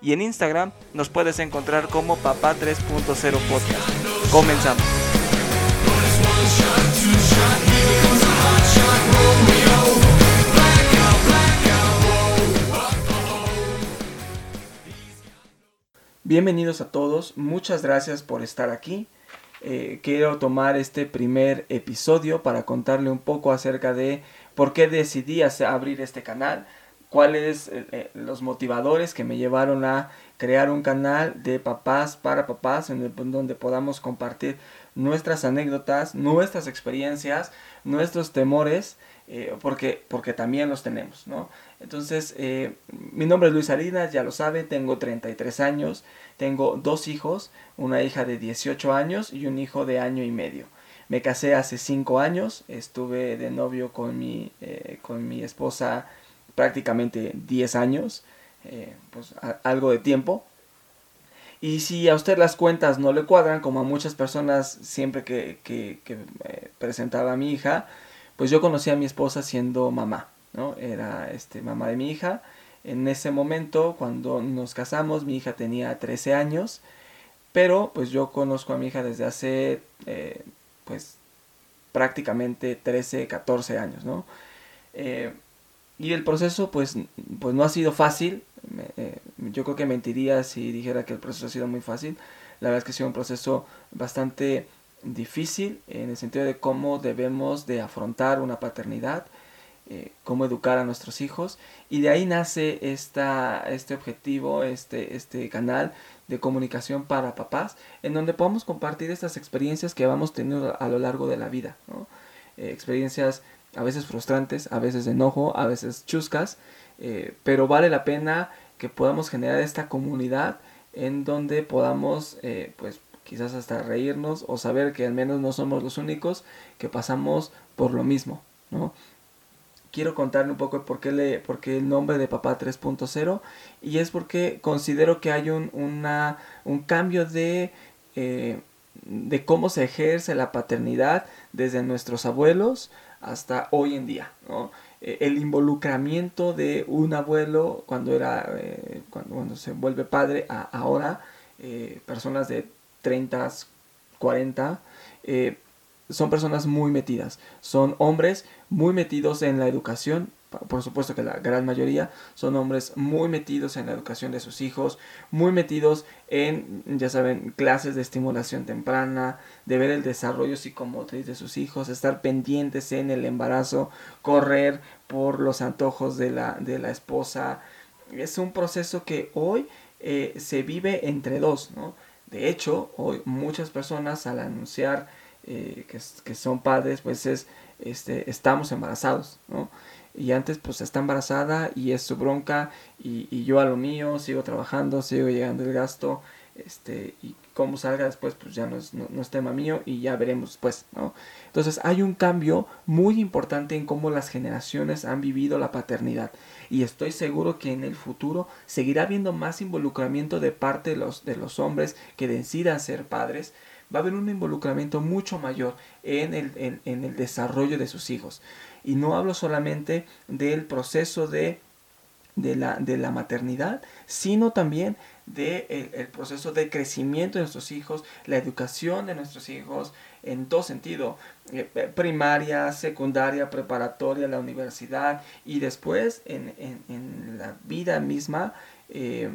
y en Instagram nos puedes encontrar como Papá 3.0 Podcast. Comenzamos. Bienvenidos a todos, muchas gracias por estar aquí. Eh, quiero tomar este primer episodio para contarle un poco acerca de por qué decidí abrir este canal, cuáles eh, eh, los motivadores que me llevaron a crear un canal de papás para papás en donde podamos compartir nuestras anécdotas, nuestras experiencias, nuestros temores, porque, porque también los tenemos, ¿no? Entonces, mi nombre es Luis Salinas, ya lo sabe, tengo 33 años, tengo dos hijos, una hija de 18 años y un hijo de año y medio. Me casé hace 5 años, estuve de novio con mi, eh, con mi esposa prácticamente 10 años, eh, pues algo de tiempo. Y si a usted las cuentas no le cuadran, como a muchas personas siempre que, eh, presentaba a mi hija, pues yo conocí a mi esposa siendo mamá, ¿no? Era este, mamá de mi hija en ese momento, cuando nos casamos, mi hija tenía 13 años, pero pues yo conozco a mi hija desde hace eh, pues prácticamente 13, 14 años, ¿no? Y el proceso pues, pues no ha sido fácil, eh, yo creo que mentiría si dijera que el proceso ha sido muy fácil, la verdad es que ha sido un proceso bastante difícil en el sentido de cómo debemos de afrontar una paternidad, eh, cómo educar a nuestros hijos. Y de ahí nace esta, este objetivo, este, este canal de comunicación para papás en donde podamos compartir estas experiencias que vamos teniendo a lo largo de la vida, eh, experiencias a veces frustrantes, a veces enojo, a veces chuscas, eh, pero vale la pena que podamos generar esta comunidad en donde podamos pues quizás hasta reírnos o saber que al menos no somos los únicos que pasamos por lo mismo, ¿no? quiero contarle un poco por qué, le, por qué el nombre de Papá 3.0 y es porque considero que hay un, una, un cambio de, eh, de cómo se ejerce la paternidad desde nuestros abuelos hasta hoy en día. Eh, el involucramiento de un abuelo cuando era eh, cuando, cuando, se vuelve padre ahora personas de 30 40 son personas muy metidas, son hombres muy metidos en la educación, por supuesto que la gran mayoría son hombres muy metidos en la educación de sus hijos, muy metidos en, ya saben, clases de estimulación temprana, de ver el desarrollo psicomotriz de sus hijos, estar pendientes en el embarazo, correr por los antojos de la, de la esposa. Es un proceso que hoy eh, se vive entre dos, ¿no? De hecho, hoy muchas personas al anunciar eh, que, son padres, pues es, este, estamos embarazados, ¿no? Y antes pues está embarazada y es su bronca y, yo a lo mío, sigo trabajando, sigo llegando el gasto, este, y cómo salga después pues ya no es, no, es tema mío y ya veremos después, ¿no? Entonces hay un cambio muy importante en cómo las generaciones han vivido la paternidad y estoy seguro que en el futuro seguirá habiendo más involucramiento de parte de los, de los hombres que decidan ser padres va a haber un involucramiento mucho mayor en el, en, el desarrollo de sus hijos. Y no hablo solamente del proceso de, de, la, de la maternidad, sino también del de el, proceso de crecimiento de nuestros hijos, la educación de nuestros hijos, en todo sentido, eh, eh, primaria, secundaria, preparatoria, la universidad y después en, en, la vida misma, eh,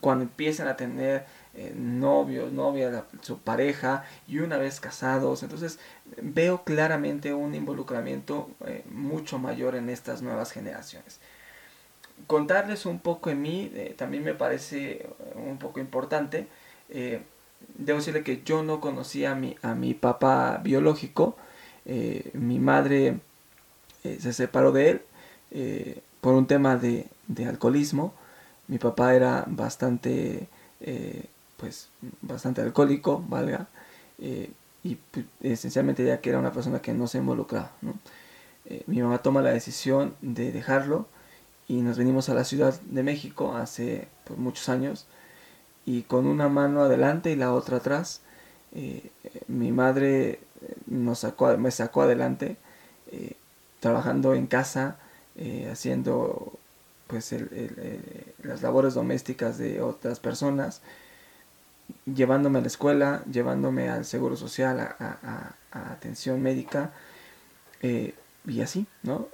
cuando empiezan a tener eh, novios, novia, su pareja y una vez casados. Entonces veo claramente un involucramiento eh, mucho mayor en estas nuevas generaciones. Contarles un poco en mí eh, también me parece un poco importante. debo decirle que yo no conocía a mi, a mi papá biológico. mi madre se separó de él por un tema de, alcoholismo. Mi papá era bastante, pues, bastante alcohólico, valga, y pues, esencialmente ya que era una persona que no se involucraba. mi mamá toma la decisión de dejarlo y nos venimos a la Ciudad de México hace pues, muchos años y con una mano adelante y la otra atrás. Eh, mi madre eh, nos sacó, me sacó adelante eh, trabajando en casa, haciendo pues las labores domésticas de otras personas, llevándome a la escuela, llevándome al seguro social, a, atención médica y así, ¿no?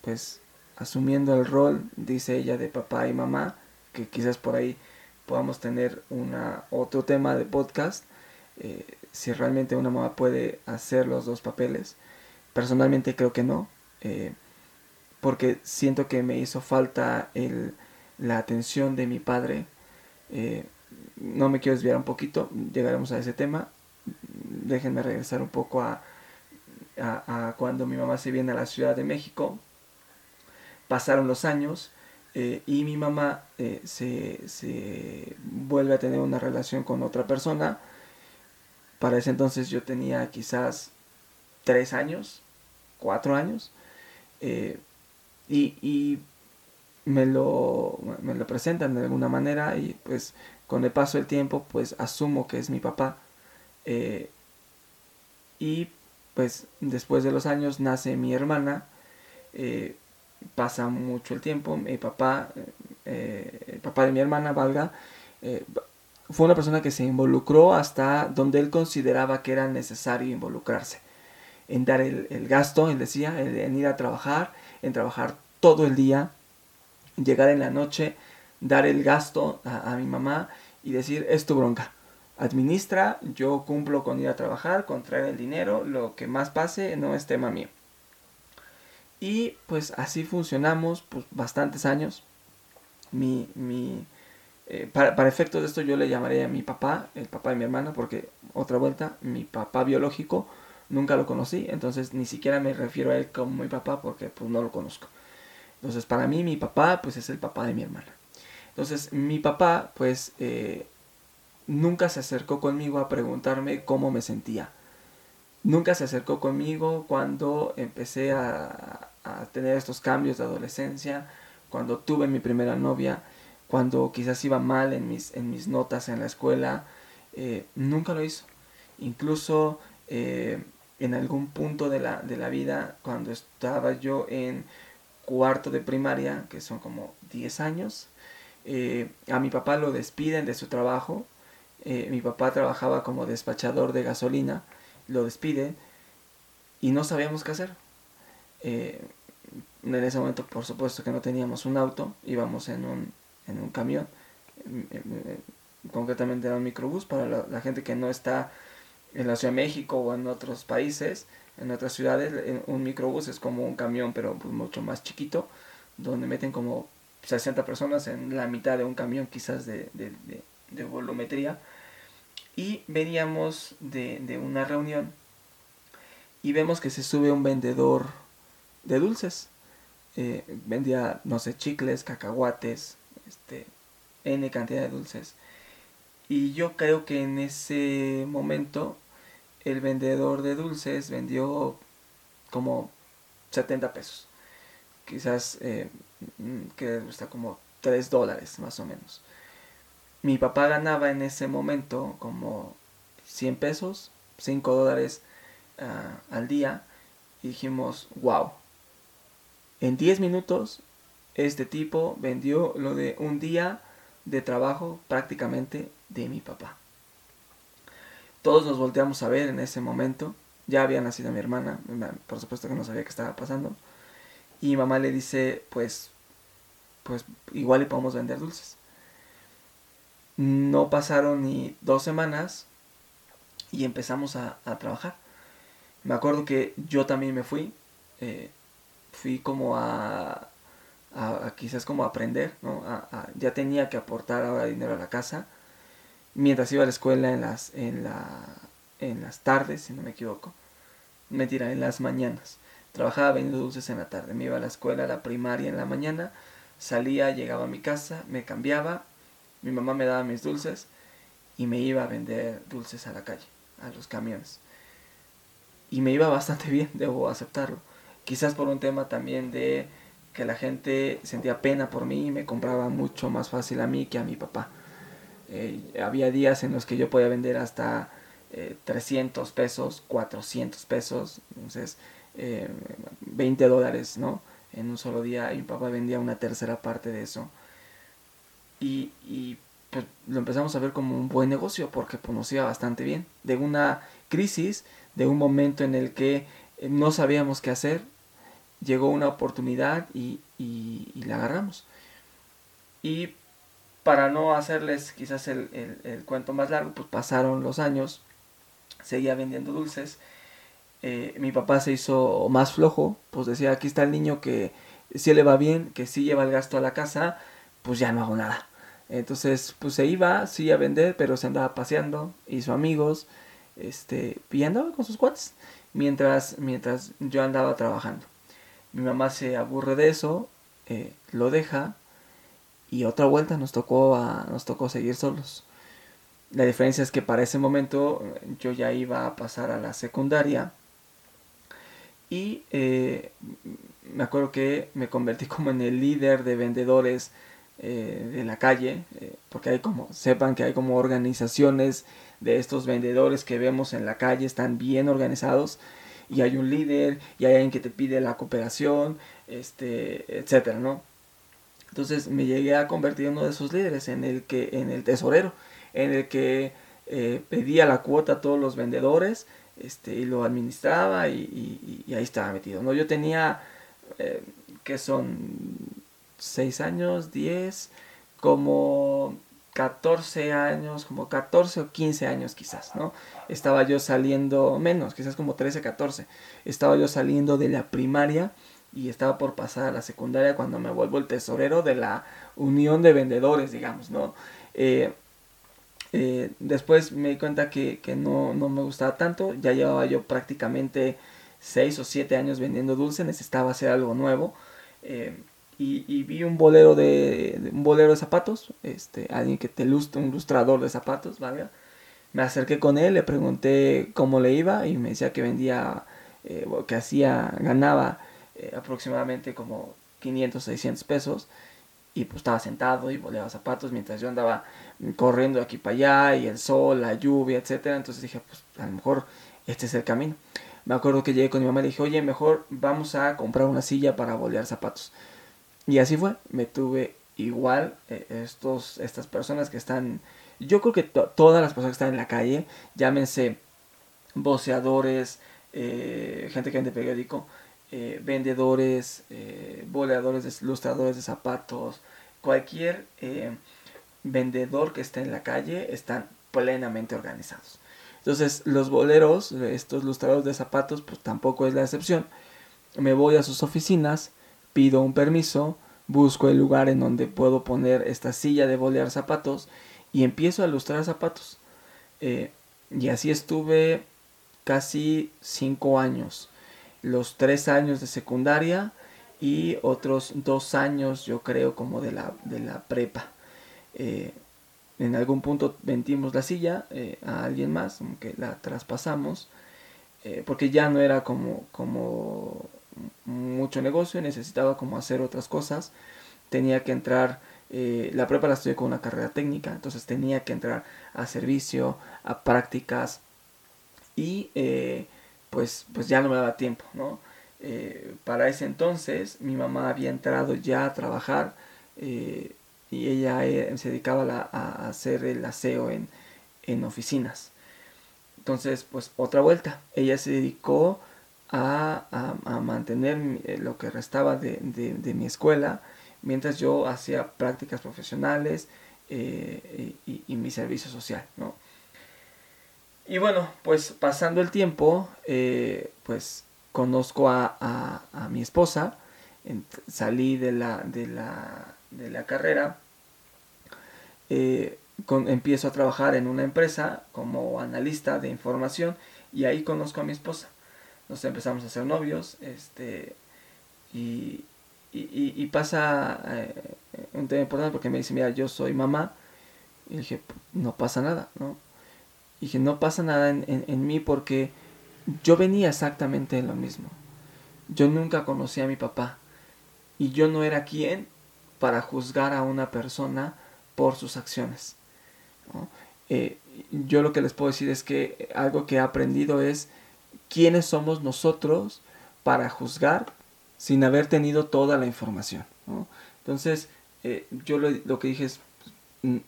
pues asumiendo el rol, dice ella, de papá y mamá, que quizás por ahí podamos tener una, otro tema de podcast, eh, si realmente una mamá puede hacer los dos papeles. Personalmente creo que no, eh, porque siento que me hizo falta el, la atención de mi padre. Eh, no me quiero desviar un poquito, llegaremos a ese tema. Déjenme regresar un poco a, a, cuando mi mamá se viene a la Ciudad de México pasaron los años eh, y mi mamá eh, se, vuelve a tener una relación con otra persona. Para ese entonces yo tenía quizás tres años, cuatro años, eh, y, me, lo, me lo presentan de alguna manera y pues con el paso del tiempo pues asumo que es mi papá. y pues después de los años nace mi hermana pasa mucho el tiempo, mi papá, eh, el papá de mi hermana, valga, eh, fue una persona que se involucró hasta donde él consideraba que era necesario involucrarse. En dar el, gasto, él decía, en ir a trabajar, en trabajar todo el día, llegar en la noche, dar el gasto a, mi mamá y decir, es tu bronca. Administra, yo cumplo con ir a trabajar, con traer el dinero, lo que más pase no es tema mío. Y pues así funcionamos pues, bastantes años. Mi, mi, eh, para, para, efectos de esto yo le llamaré a mi papá, el papá de mi hermana, porque otra vuelta, mi papá biológico nunca lo conocí, entonces ni siquiera me refiero a él como mi papá porque pues no lo conozco. Entonces para mí mi papá pues es el papá de mi hermana. Entonces mi papá pues eh, nunca se acercó conmigo a preguntarme cómo me sentía nunca se acercó conmigo cuando empecé a, tener estos cambios de adolescencia, cuando tuve mi primera novia, cuando quizás iba mal en mis, en mis notas en la escuela, eh, nunca lo hizo. Incluso eh, en algún punto de la, de la vida, cuando estaba yo en cuarto de primaria, que son como 10 años, eh, a mi papá lo despiden de su trabajo. mi papá trabajaba como despachador de gasolina lo despide y no sabíamos qué hacer. Eh, en ese momento, por supuesto que no teníamos un auto, íbamos en un, en un camión, concretamente era un microbús para la, gente que no está en la Ciudad de México o en otros países, en otras ciudades, un microbús es como un camión, pero pues mucho más chiquito, donde meten como 60 personas en la mitad de un camión quizás de, de, volumetría y veníamos de, una reunión y vemos que se sube un vendedor de dulces. Eh, vendía, no sé, chicles, cacahuates, este, N cantidad de dulces. Y yo creo que en ese momento el vendedor de dulces vendió como 70 pesos. Quizás eh, que está como 3 dólares más o menos. Mi papá ganaba en ese momento como 100 pesos, 5 dólares ah, al día. Y dijimos, wow. En 10 minutos este tipo vendió lo de un día de trabajo prácticamente de mi papá. Todos nos volteamos a ver en ese momento. Ya había nacido mi hermana, por supuesto que no sabía qué estaba pasando. Y mamá le dice, pues, pues igual le podemos vender dulces. No pasaron ni dos semanas y empezamos a, trabajar. Me acuerdo que yo también me fui. Eh, fui como a, a, quizás como a aprender, ¿no? ya tenía que aportar ahora dinero a la casa. Mientras iba a la escuela en las, en la, en las tardes, si no me equivoco. Mentira, en las mañanas. Trabajaba vendiendo dulces en la tarde. Me iba a la escuela, a la primaria en la mañana. Salía, llegaba a mi casa, me cambiaba. Mi mamá me daba mis dulces y me iba a vender dulces a la calle, a los camiones. Y me iba bastante bien, debo aceptarlo. Quizás por un tema también de que la gente sentía pena por mí y me compraba mucho más fácil a mí que a mi papá. Eh, había días en los que yo podía vender hasta 300 eh, pesos, 400 pesos, entonces 20 eh, dólares, ¿no? En un solo día y mi papá vendía una tercera parte de eso. Y, pues, lo empezamos a ver como un buen negocio porque pues, nos iba bastante bien. De una crisis, de un momento en el que no sabíamos qué hacer, llegó una oportunidad y, y, la agarramos. Y para no hacerles quizás el, el, cuento más largo, pues pasaron los años, seguía vendiendo dulces. Eh, mi papá se hizo más flojo, pues decía, aquí está el niño que si le va bien, que si lleva el gasto a la casa, pues ya no hago nada. Entonces, pues se iba, sí a vender, pero se andaba paseando, hizo amigos, este, y andaba con sus cuates, mientras, mientras yo andaba trabajando. Mi mamá se aburre de eso, eh, lo deja y otra vuelta nos tocó, a, nos tocó seguir solos. La diferencia es que para ese momento yo ya iba a pasar a la secundaria y eh, me acuerdo que me convertí como en el líder de vendedores eh, de la calle, porque hay como, sepan que hay como organizaciones de estos vendedores que vemos en la calle, están bien organizados y hay un líder y hay alguien que te pide la cooperación, este, etcétera, ¿no? Entonces me llegué a convertir en uno de esos líderes, en el que, en el tesorero, en el que eh, pedía la cuota a todos los vendedores, este, y lo administraba y, ahí estaba metido, ¿no? Yo tenía, eh, que son 6 años, 10, como 14 años, como 14 o 15 años quizás, ¿no? Estaba yo saliendo, menos, quizás como 13, 14. Estaba yo saliendo de la primaria y estaba por pasar a la secundaria cuando me vuelvo el tesorero de la unión de vendedores, digamos, ¿no? Eh, eh, después me di cuenta que, no, me gustaba tanto, ya llevaba yo prácticamente 6 o 7 años vendiendo dulce, necesitaba hacer algo nuevo. Eh, y, vi un bolero de, un bolero de zapatos, este, alguien que te lustra, un ilustrador de zapatos. Me acerqué con él, le pregunté cómo le iba y me decía que vendía, que hacía, ganaba eh, aproximadamente como 500, 600 pesos y pues estaba sentado y boleaba zapatos mientras yo andaba corriendo aquí para allá y el sol, la lluvia, etcétera. Entonces dije, pues a lo mejor este es el camino. Me acuerdo que llegué con mi mamá y dije, oye, mejor vamos a comprar una silla para bolear zapatos. Y así fue, me tuve igual eh, estos, estas personas que están, yo creo que todas las personas que están en la calle, llámense voceadores, eh, gente que vende periódico, eh, vendedores, boleadores, ilustradores de zapatos, cualquier vendedor que esté en la calle están plenamente organizados. Entonces los boleros, estos ilustradores de zapatos, pues tampoco es la excepción. Me voy a sus oficinas, pido un permiso, busco el lugar en donde puedo poner esta silla de bolear zapatos y empiezo a ilustrar zapatos. Eh, y así estuve casi cinco años. Los tres años de secundaria y otros dos años, yo creo, como de la, de la prepa. Eh, en algún punto vendimos la silla eh, a alguien más, aunque la traspasamos, porque ya no era como, como mucho negocio, necesitaba como hacer otras cosas, tenía que entrar, eh, la prepa la estudié con una carrera técnica, entonces tenía que entrar a servicio, a prácticas y eh, pues, pues ya no me daba tiempo, ¿no? Eh, para ese entonces mi mamá había entrado ya a trabajar y ella se dedicaba a, hacer el aseo en, en oficinas. Entonces, pues otra vuelta. Ella se dedicó a, mantener eh, lo que restaba de, mi escuela mientras yo hacía prácticas profesionales eh, y, mi servicio social, ¿no? Y bueno, pues pasando el tiempo, eh, pues conozco a, mi esposa, salí de la, de la, de la carrera, empiezo a trabajar en una empresa como analista de información y ahí conozco a mi esposa. Nos empezamos a hacer novios, este, y, y, pasa eh, un tema importante porque me dice, mira, yo soy mamá, y dije, no pasa nada, ¿no? Y dije, no pasa nada en, en, mí porque yo venía exactamente en lo mismo. Yo nunca conocí a mi papá y yo no era quien para juzgar a una persona por sus acciones. Eh, yo lo que les puedo decir es que algo que he aprendido es quiénes somos nosotros para juzgar sin haber tenido toda la información. Entonces, eh, yo lo, que dije es,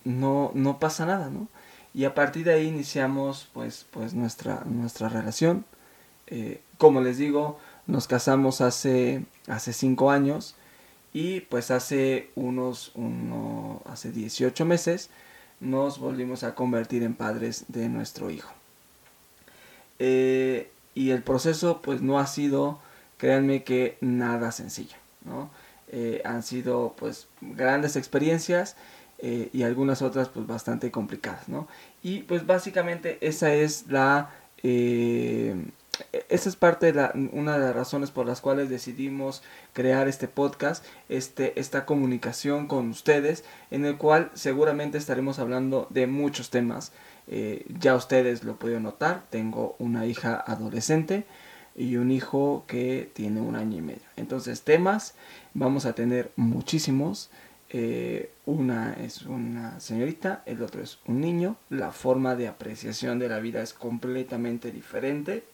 no, no pasa nada, ¿no? Y a partir de ahí iniciamos pues, pues nuestra, nuestra relación. Eh, como les digo, nos casamos hace, hace cinco años y pues hace unos, uno, hace 18 meses nos volvimos a convertir en padres de nuestro hijo. Eh, y el proceso pues no ha sido, créanme que nada sencillo, ¿no? Eh, han sido pues grandes experiencias eh, y algunas otras pues bastante complicadas, ¿no? Y pues básicamente esa es la... esa es parte de una de las razones por las cuales decidimos crear este podcast, este, esta comunicación con ustedes, en el cual seguramente estaremos hablando de muchos temas eh, ya ustedes lo pueden notar, tengo una hija adolescente y un hijo que tiene un año y medio. Entonces temas vamos a tener muchísimos. Eh, una es una señorita, el otro es un niño. La forma de apreciación de la vida es completamente diferente.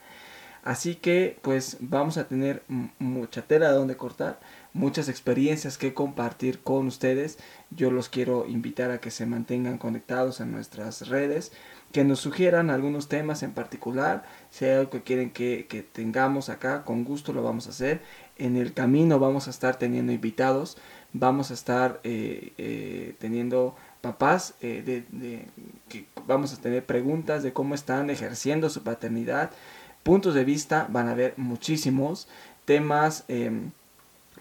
Así que pues vamos a tener mucha tela de donde cortar, muchas experiencias que compartir con ustedes. Yo los quiero invitar a que se mantengan conectados en nuestras redes, que nos sugieran algunos temas en particular, si hay algo que quieren que, tengamos acá, con gusto lo vamos a hacer. En el camino vamos a estar teniendo invitados, vamos a estar eh, eh, teniendo papás, eh, de, que vamos a tener preguntas de cómo están ejerciendo su paternidad puntos de vista, van a haber muchísimos temas em,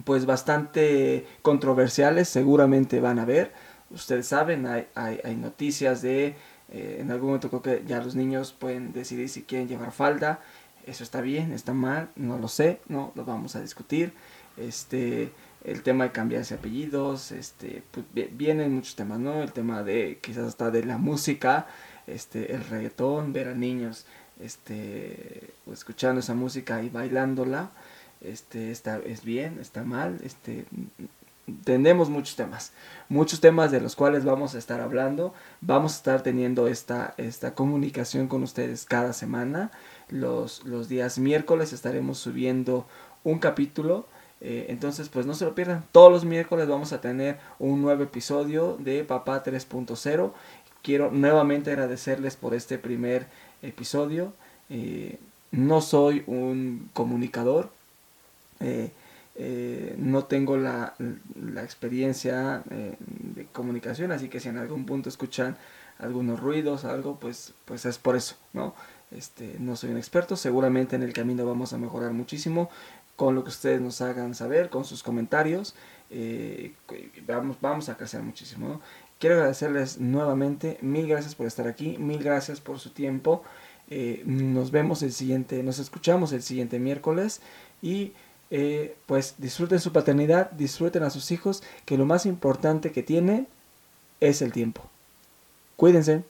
pues bastante controversiales, seguramente van a haber. Ustedes saben, hay, hay, noticias de, en algún momento creo que ya los niños pueden decidir si quieren llevar falda. Eso está bien, está mal, no lo sé, no lo vamos a discutir. Este, el tema de cambiarse apellidos, este, pues, vienen muchos temas, ¿no? El tema de quizás hasta de la música, este, el reggaetón, ver a niños este, escuchando esa música y bailándola, este, está, es bien, está mal, este, tenemos muchos temas, muchos temas de los cuales vamos a estar hablando, vamos a estar teniendo esta, esta comunicación con ustedes cada semana, los, los días miércoles estaremos subiendo un capítulo, eh, entonces pues no se lo pierdan, todos los miércoles vamos a tener un nuevo episodio de Papá 3.0, quiero nuevamente agradecerles por este primer episodio. Eh, no soy un comunicador, eh, no tengo la, experiencia de comunicación, así que si en algún punto escuchan algunos ruidos, algo, pues, pues es por eso, ¿no? Este, no soy un experto, seguramente en el camino vamos a mejorar muchísimo con lo que ustedes nos hagan saber, con sus comentarios, vamos, vamos a crecer muchísimo. Quiero agradecerles nuevamente, mil gracias por estar aquí, mil gracias por su tiempo. Eh, nos vemos el siguiente, nos escuchamos el siguiente miércoles y eh, pues disfruten su paternidad, disfruten a sus hijos, que lo más importante que tiene es el tiempo. Cuídense.